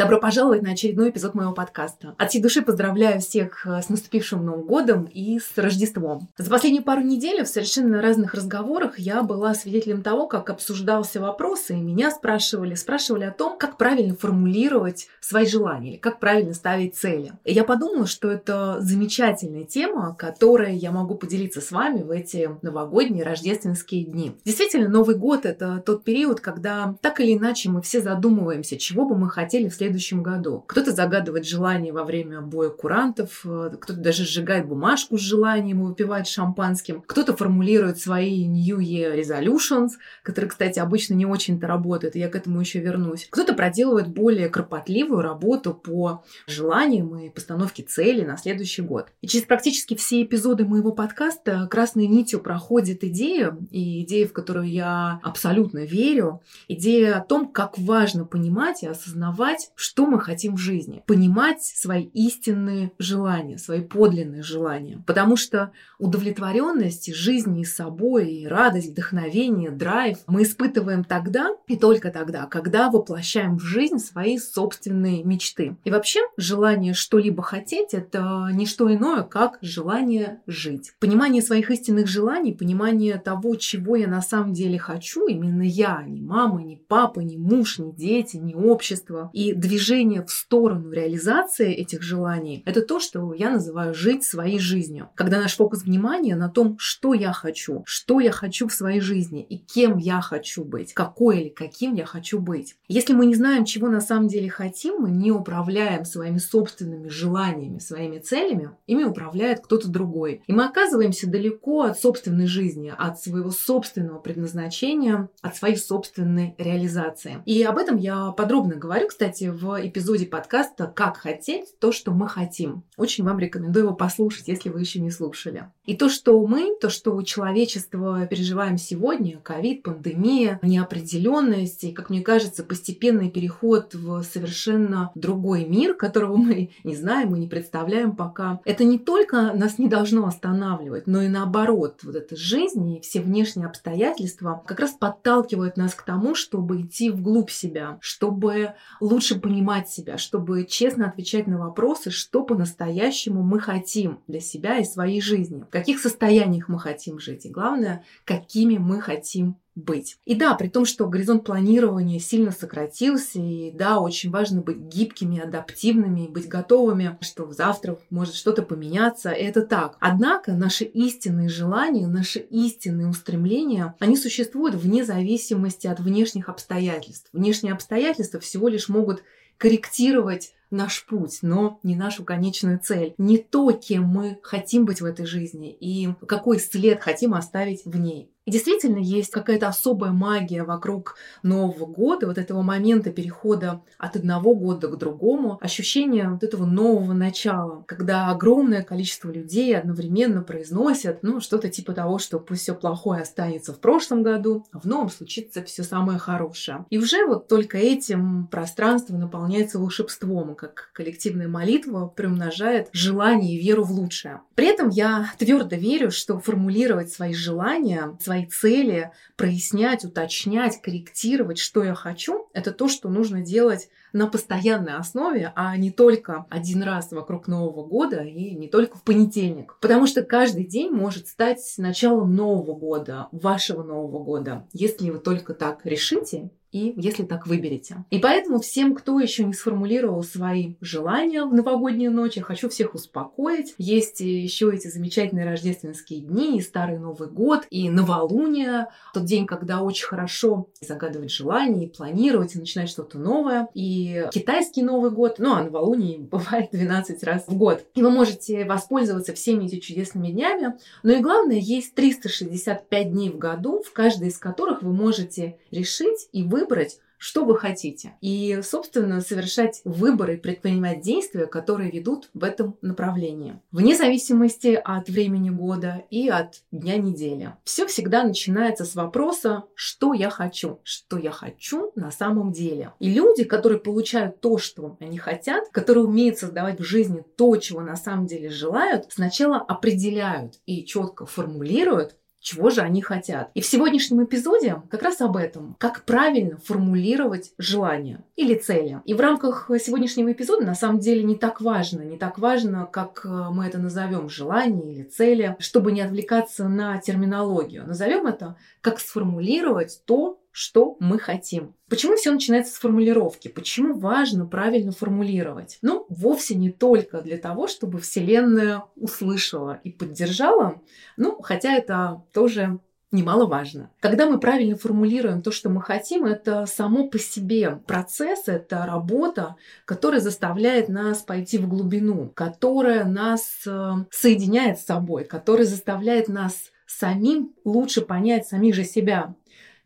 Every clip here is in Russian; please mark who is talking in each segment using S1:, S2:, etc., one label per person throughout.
S1: Добро пожаловать на очередной эпизод моего подкаста. От всей души поздравляю всех э, с наступившим Новым годом и с Рождеством. За последние пару недель в совершенно разных разговорах я была свидетелем того, как обсуждался вопрос, и меня спрашивали, спрашивали о том, как правильно формулировать свои желания, или как правильно ставить цели. И я подумала, что это замечательная тема, которой я могу поделиться с вами в эти новогодние рождественские дни. Действительно, Новый год — это тот период, когда так или иначе мы все задумываемся, чего бы мы хотели в следующем следующем году. Кто-то загадывает желание во время боя курантов, э, кто-то даже сжигает бумажку с желанием и выпивает шампанским, кто-то формулирует свои New Year Resolutions, которые, кстати, обычно не очень-то работают, и я к этому еще вернусь. Кто-то проделывает более кропотливую работу по желаниям и постановке цели на следующий год. И через практически все эпизоды моего подкаста красной нитью проходит идея, и идея, в которую я абсолютно верю, идея о том, как важно понимать и осознавать, что мы хотим в жизни, понимать свои истинные желания, свои подлинные желания. Потому что удовлетворенность жизни и собой, и радость, вдохновение, драйв мы испытываем тогда и только тогда, когда воплощаем в жизнь свои собственные мечты. И вообще желание что-либо хотеть – это не что иное, как желание жить. Понимание своих истинных желаний, понимание того, чего я на самом деле хочу, именно я, не мама, не папа, не муж, не дети, не общество. И движение в сторону реализации этих желаний – это то, что я называю жить своей жизнью. Когда наш фокус внимания на том, что я хочу, что я хочу в своей жизни и кем я хочу быть, какой или каким я хочу быть. Если мы не знаем, чего на самом деле хотим, мы не управляем своими собственными желаниями, своими целями, ими управляет кто-то другой. И мы оказываемся далеко от собственной жизни, от своего собственного предназначения, от своей собственной реализации. И об этом я подробно говорю, кстати, в эпизоде подкаста «Как хотеть то, что мы хотим». Очень вам рекомендую его послушать, если вы еще не слушали. И то, что мы, то, что человечество переживаем сегодня, ковид, пандемия, неопределенность и, как мне кажется, постепенный переход в совершенно другой мир, которого мы не знаем, мы не представляем пока, это не только нас не должно останавливать, но и наоборот, вот эта жизнь и все внешние обстоятельства как раз подталкивают нас к тому, чтобы идти вглубь себя, чтобы лучше понимать себя, чтобы честно отвечать на вопросы, что по-настоящему мы хотим для себя и своей жизни, каких состояниях мы хотим жить, и главное, какими мы хотим быть. И да, при том, что горизонт планирования сильно сократился, и да, очень важно быть гибкими, адаптивными, быть готовыми, что завтра может что-то поменяться, это так. Однако наши истинные желания, наши истинные устремления, они существуют вне зависимости от внешних обстоятельств. Внешние обстоятельства всего лишь могут корректировать наш путь, но не нашу конечную цель. Не то, кем мы хотим быть в этой жизни и какой след хотим оставить в ней. И действительно есть какая-то особая магия вокруг Нового года, вот этого момента перехода от одного года к другому, ощущение вот этого нового начала, когда огромное количество людей одновременно произносят, ну, что-то типа того, что пусть все плохое останется в прошлом году, а в новом случится все самое хорошее. И уже вот только этим пространство наполняется волшебством, как коллективная молитва приумножает желание и веру в лучшее. При этом я твердо верю, что формулировать свои желания, свои цели, прояснять, уточнять, корректировать, что я хочу, это то, что нужно делать на постоянной основе, а не только один раз вокруг Нового года и не только в понедельник. Потому что каждый день может стать началом Нового года, вашего Нового года, если вы только так решите и если так выберете. И поэтому всем, кто еще не сформулировал свои желания в новогоднюю ночь, я хочу всех успокоить. Есть еще эти замечательные рождественские дни, и Старый Новый год, и новолуние, тот день, когда очень хорошо загадывать желания, и планировать, и начинать что-то новое. И китайский Новый год, ну а новолуние бывает 12 раз в год. И вы можете воспользоваться всеми этими чудесными днями. Но и главное, есть 365 дней в году, в каждый из которых вы можете решить и выбрать выбрать, что вы хотите. И, собственно, совершать выборы, предпринимать действия, которые ведут в этом направлении. Вне зависимости от времени года и от дня недели. Все всегда начинается с вопроса, что я хочу, что я хочу на самом деле. И люди, которые получают то, что они хотят, которые умеют создавать в жизни то, чего на самом деле желают, сначала определяют и четко формулируют, чего же они хотят. И в сегодняшнем эпизоде как раз об этом, как правильно формулировать желания или цели. И в рамках сегодняшнего эпизода на самом деле не так важно, не так важно, как э, мы это назовем, желание или цели, чтобы не отвлекаться на терминологию. Назовем это, как сформулировать то, что мы хотим. Почему все начинается с формулировки? Почему важно правильно формулировать? Ну, вовсе не только для того, чтобы Вселенная услышала и поддержала, ну, хотя это тоже немаловажно. Когда мы правильно формулируем то, что мы хотим, это само по себе процесс, это работа, которая заставляет нас пойти в глубину, которая нас э, соединяет с собой, которая заставляет нас самим лучше понять самих же себя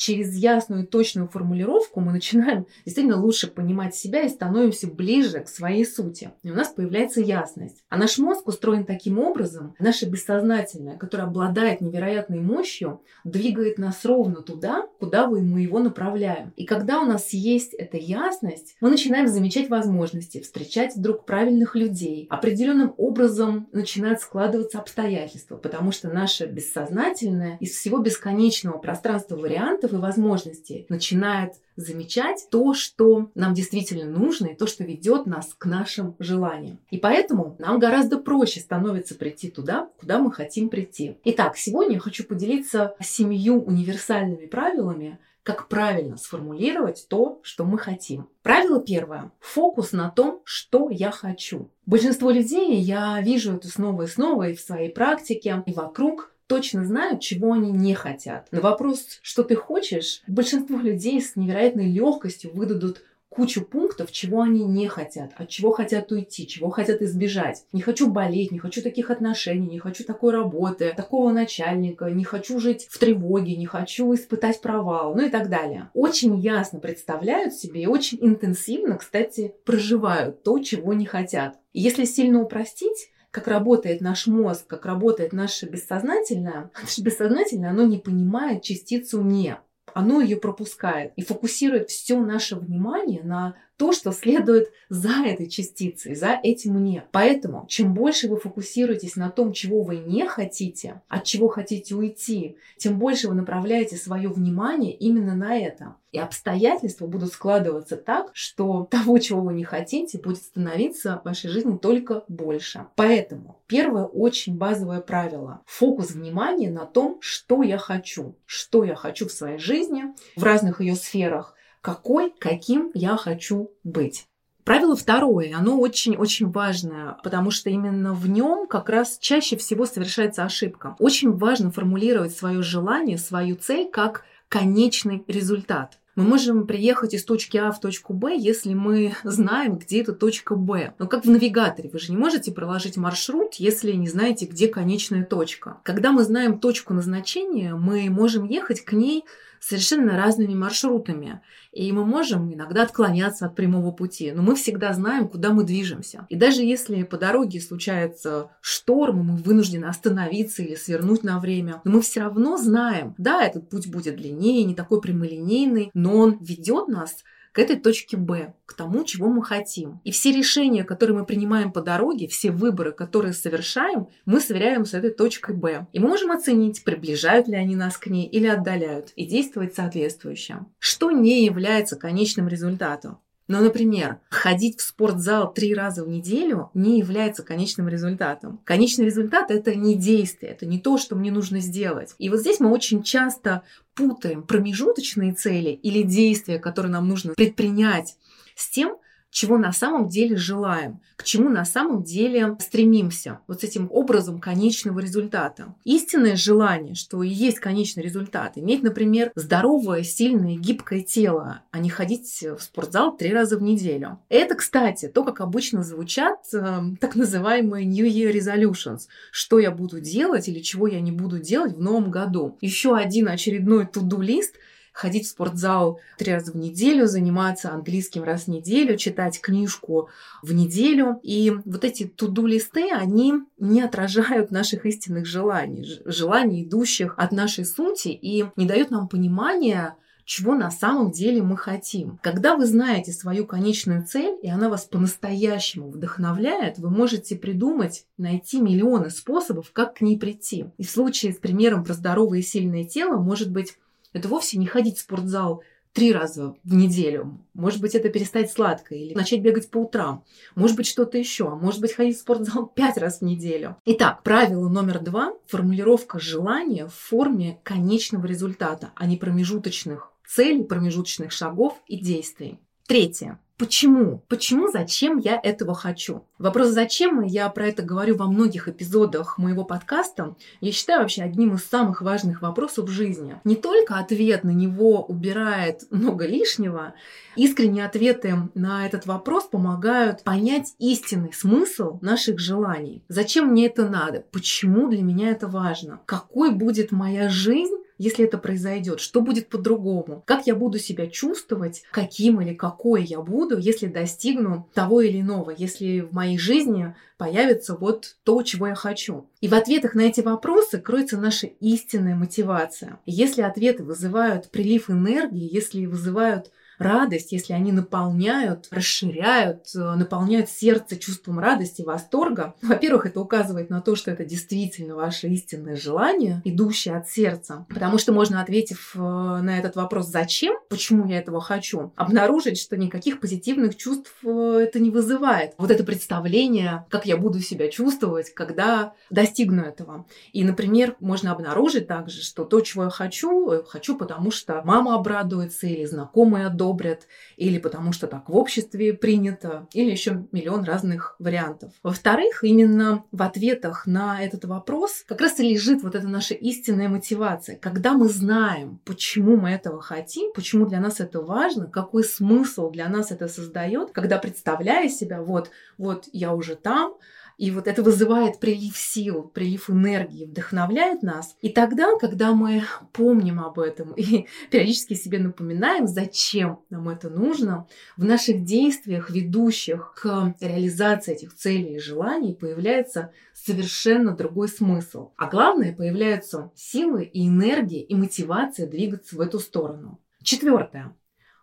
S1: через ясную и точную формулировку мы начинаем действительно лучше понимать себя и становимся ближе к своей сути. И у нас появляется ясность. А наш мозг устроен таким образом, наше бессознательное, которое обладает невероятной мощью, двигает нас ровно туда, куда мы его направляем. И когда у нас есть эта ясность, мы начинаем замечать возможности, встречать вдруг правильных людей. Определенным образом начинают складываться обстоятельства, потому что наше бессознательное из всего бесконечного пространства вариантов и возможностей начинает замечать то, что нам действительно нужно, и то, что ведет нас к нашим желаниям. И поэтому нам гораздо проще становится прийти туда, куда мы хотим прийти. Итак, сегодня я хочу поделиться семью универсальными правилами, как правильно сформулировать то, что мы хотим. Правило первое. Фокус на том, что я хочу. Большинство людей, я вижу это снова и снова и в своей практике, и вокруг, точно знают, чего они не хотят. На вопрос, что ты хочешь, большинство людей с невероятной легкостью выдадут кучу пунктов, чего они не хотят, от чего хотят уйти, чего хотят избежать. Не хочу болеть, не хочу таких отношений, не хочу такой работы, такого начальника, не хочу жить в тревоге, не хочу испытать провал, ну и так далее. Очень ясно представляют себе и очень интенсивно, кстати, проживают то, чего не хотят. И если сильно упростить, как работает наш мозг, как работает наше бессознательное, наше бессознательное, оно не понимает частицу «не». Оно ее пропускает и фокусирует все наше внимание на то, что следует за этой частицей, за этим «мне». Поэтому, чем больше вы фокусируетесь на том, чего вы не хотите, от чего хотите уйти, тем больше вы направляете свое внимание именно на это. И обстоятельства будут складываться так, что того, чего вы не хотите, будет становиться в вашей жизни только больше. Поэтому первое очень базовое правило. Фокус внимания на том, что я хочу. Что я хочу в своей жизни, в разных ее сферах какой, каким я хочу быть. Правило второе, оно очень-очень важное, потому что именно в нем как раз чаще всего совершается ошибка. Очень важно формулировать свое желание, свою цель как конечный результат. Мы можем приехать из точки А в точку Б, если мы знаем, где эта точка Б. Но как в навигаторе, вы же не можете проложить маршрут, если не знаете, где конечная точка. Когда мы знаем точку назначения, мы можем ехать к ней совершенно разными маршрутами. И мы можем иногда отклоняться от прямого пути, но мы всегда знаем, куда мы движемся. И даже если по дороге случается шторм, и мы вынуждены остановиться или свернуть на время, но мы все равно знаем, да, этот путь будет длиннее, не такой прямолинейный, но он ведет нас к этой точке Б, к тому, чего мы хотим. И все решения, которые мы принимаем по дороге, все выборы, которые совершаем, мы сверяем с этой точкой Б. И мы можем оценить, приближают ли они нас к ней или отдаляют, и действовать соответствующе. Что не является конечным результатом? Но, например, ходить в спортзал три раза в неделю не является конечным результатом. Конечный результат – это не действие, это не то, что мне нужно сделать. И вот здесь мы очень часто путаем промежуточные цели или действия, которые нам нужно предпринять, с тем, чего на самом деле желаем, к чему на самом деле стремимся, вот с этим образом конечного результата. Истинное желание, что и есть конечный результат, иметь, например, здоровое, сильное, гибкое тело, а не ходить в спортзал три раза в неделю. Это, кстати, то, как обычно звучат э, так называемые New Year Resolutions, что я буду делать или чего я не буду делать в новом году. Еще один очередной туду-лист – ходить в спортзал три раза в неделю, заниматься английским раз в неделю, читать книжку в неделю. И вот эти туду-листы, они не отражают наших истинных желаний, желаний, идущих от нашей сути, и не дают нам понимания, чего на самом деле мы хотим. Когда вы знаете свою конечную цель, и она вас по-настоящему вдохновляет, вы можете придумать, найти миллионы способов, как к ней прийти. И в случае с примером про здоровое и сильное тело, может быть, это вовсе не ходить в спортзал три раза в неделю. Может быть, это перестать сладко или начать бегать по утрам. Может быть, что-то еще. Может быть, ходить в спортзал пять раз в неделю. Итак, правило номер два – формулировка желания в форме конечного результата, а не промежуточных целей, промежуточных шагов и действий. Третье. Почему? Почему, зачем я этого хочу? Вопрос «зачем?» я про это говорю во многих эпизодах моего подкаста. Я считаю вообще одним из самых важных вопросов в жизни. Не только ответ на него убирает много лишнего, искренние ответы на этот вопрос помогают понять истинный смысл наших желаний. Зачем мне это надо? Почему для меня это важно? Какой будет моя жизнь если это произойдет, что будет по-другому, как я буду себя чувствовать, каким или какой я буду, если достигну того или иного, если в моей жизни появится вот то, чего я хочу. И в ответах на эти вопросы кроется наша истинная мотивация. Если ответы вызывают прилив энергии, если вызывают радость, если они наполняют, расширяют, э, наполняют сердце чувством радости, восторга, во-первых, это указывает на то, что это действительно ваше истинное желание, идущее от сердца. Потому что можно, ответив э, на этот вопрос «зачем?», почему я этого хочу, обнаружить, что никаких позитивных чувств э, это не вызывает. Вот это представление, как я буду себя чувствовать, когда достигну этого. И, например, можно обнаружить также, что то, чего я хочу, хочу, потому что мама обрадуется или знакомые одобрят, одобрят, или потому что так в обществе принято, или еще миллион разных вариантов. Во-вторых, именно в ответах на этот вопрос как раз и лежит вот эта наша истинная мотивация. Когда мы знаем, почему мы этого хотим, почему для нас это важно, какой смысл для нас это создает, когда представляя себя, вот, вот я уже там, и вот это вызывает прилив сил, прилив энергии, вдохновляет нас. И тогда, когда мы помним об этом и периодически себе напоминаем, зачем нам это нужно, в наших действиях, ведущих к реализации этих целей и желаний, появляется совершенно другой смысл. А главное, появляются силы и энергия и мотивация двигаться в эту сторону. Четвертое.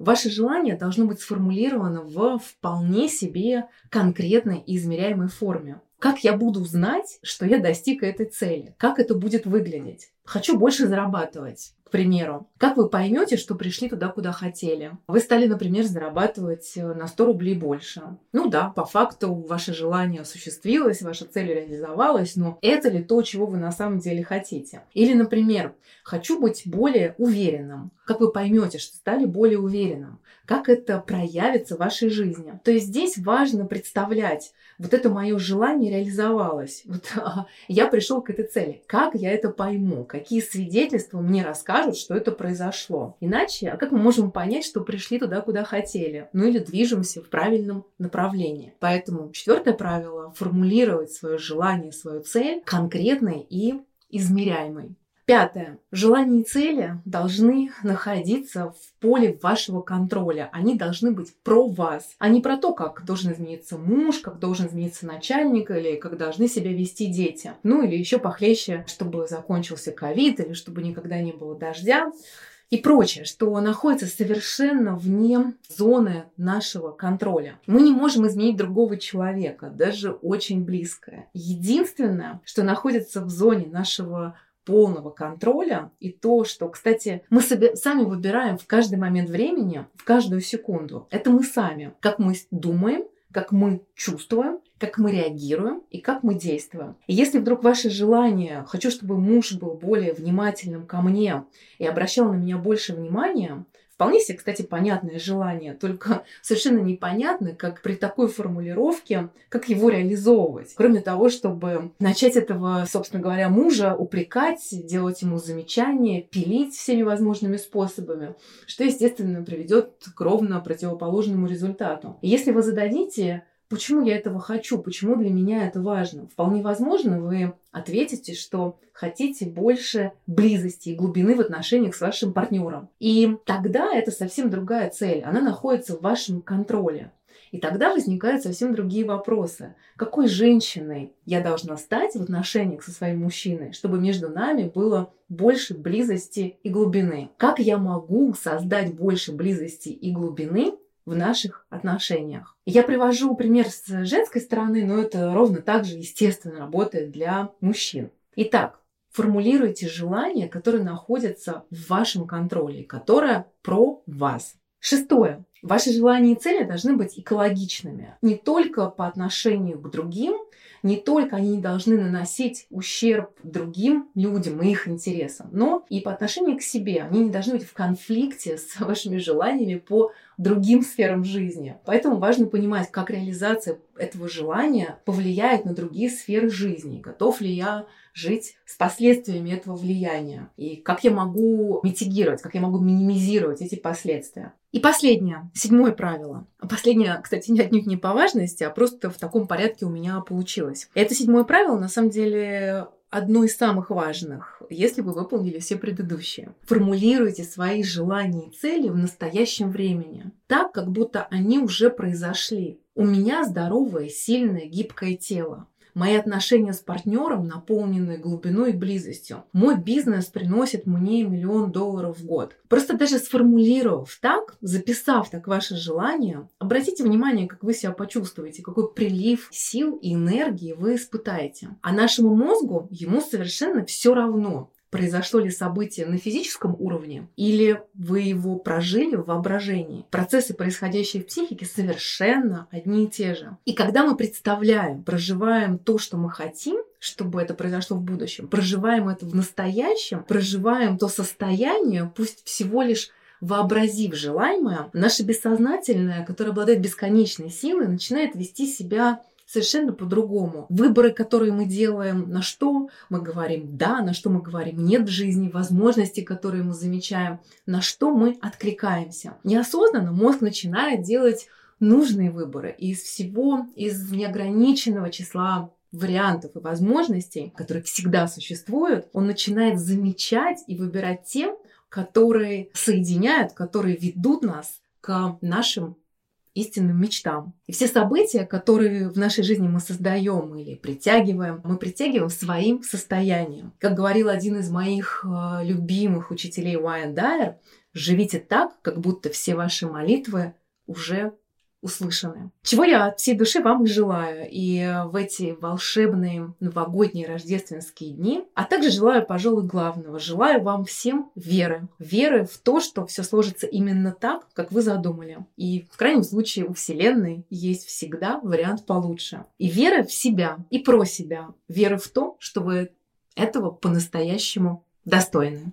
S1: Ваше желание должно быть сформулировано в вполне себе конкретной и измеряемой форме. Как я буду знать, что я достиг этой цели? Как это будет выглядеть? Хочу больше зарабатывать примеру. Как вы поймете, что пришли туда, куда хотели? Вы стали, например, зарабатывать э, на 100 рублей больше. Ну да, по факту ваше желание осуществилось, ваша цель реализовалась, но это ли то, чего вы на самом деле хотите? Или, например, хочу быть более уверенным. Как вы поймете, что стали более уверенным? Как это проявится в вашей жизни? То есть здесь важно представлять, вот это мое желание реализовалось. Вот, я пришел к этой цели. Как я это пойму? Какие свидетельства мне расскажут? Скажут, что это произошло. Иначе, а как мы можем понять, что пришли туда, куда хотели? Ну или движемся в правильном направлении. Поэтому четвертое правило – формулировать свое желание, свою цель конкретной и измеряемой. Пятое. Желания и цели должны находиться в поле вашего контроля. Они должны быть про вас, а не про то, как должен измениться муж, как должен измениться начальник или как должны себя вести дети. Ну или еще похлеще, чтобы закончился ковид или чтобы никогда не было дождя и прочее, что находится совершенно вне зоны нашего контроля. Мы не можем изменить другого человека, даже очень близкое. Единственное, что находится в зоне нашего полного контроля и то, что, кстати, мы сами выбираем в каждый момент времени, в каждую секунду. Это мы сами. Как мы думаем, как мы чувствуем, как мы реагируем и как мы действуем. И если вдруг ваше желание, хочу, чтобы муж был более внимательным ко мне и обращал на меня больше внимания, Вполне себе, кстати, понятное желание, только совершенно непонятно, как при такой формулировке, как его реализовывать. Кроме того, чтобы начать этого, собственно говоря, мужа упрекать, делать ему замечания, пилить всеми возможными способами, что, естественно, приведет к ровно противоположному результату. И если вы зададите Почему я этого хочу? Почему для меня это важно? Вполне возможно, вы ответите, что хотите больше близости и глубины в отношениях с вашим партнером. И тогда это совсем другая цель. Она находится в вашем контроле. И тогда возникают совсем другие вопросы. Какой женщиной я должна стать в отношениях со своим мужчиной, чтобы между нами было больше близости и глубины? Как я могу создать больше близости и глубины, в наших отношениях. Я привожу пример с женской стороны, но это ровно так же, естественно, работает для мужчин. Итак, формулируйте желания, которые находятся в вашем контроле, которое про вас. Шестое. Ваши желания и цели должны быть экологичными. Не только по отношению к другим, не только они не должны наносить ущерб другим людям и их интересам, но и по отношению к себе. Они не должны быть в конфликте с вашими желаниями по другим сферам жизни. Поэтому важно понимать, как реализация этого желания повлияет на другие сферы жизни. Готов ли я жить с последствиями этого влияния? И как я могу митигировать, как я могу минимизировать эти последствия? И последнее, седьмое правило. Последнее, кстати, не отнюдь не по важности, а просто в таком порядке у меня получилось. Это седьмое правило, на самом деле, одно из самых важных, если вы выполнили все предыдущие. Формулируйте свои желания и цели в настоящем времени, так, как будто они уже произошли. У меня здоровое, сильное, гибкое тело. Мои отношения с партнером наполнены глубиной и близостью. Мой бизнес приносит мне миллион долларов в год. Просто даже сформулировав так, записав так ваше желание, обратите внимание, как вы себя почувствуете, какой прилив сил и энергии вы испытаете. А нашему мозгу ему совершенно все равно, произошло ли событие на физическом уровне или вы его прожили в воображении. Процессы, происходящие в психике, совершенно одни и те же. И когда мы представляем, проживаем то, что мы хотим, чтобы это произошло в будущем, проживаем это в настоящем, проживаем то состояние, пусть всего лишь вообразив желаемое, наше бессознательное, которое обладает бесконечной силой, начинает вести себя совершенно по-другому. Выборы, которые мы делаем, на что мы говорим «да», на что мы говорим «нет» в жизни, возможности, которые мы замечаем, на что мы откликаемся. Неосознанно мозг начинает делать нужные выборы. И из всего, из неограниченного числа вариантов и возможностей, которые всегда существуют, он начинает замечать и выбирать те, которые соединяют, которые ведут нас к нашим истинным мечтам. И все события, которые в нашей жизни мы создаем или притягиваем, мы притягиваем своим состоянием. Как говорил один из моих э, любимых учителей Уайан Дайер, живите так, как будто все ваши молитвы уже услышаны. Чего я от всей души вам и желаю. И в эти волшебные новогодние рождественские дни, а также желаю, пожалуй, главного. Желаю вам всем веры. Веры в то, что все сложится именно так, как вы задумали. И в крайнем случае у Вселенной есть всегда вариант получше. И веры в себя и про себя. Веры в то, что вы этого по-настоящему достойны.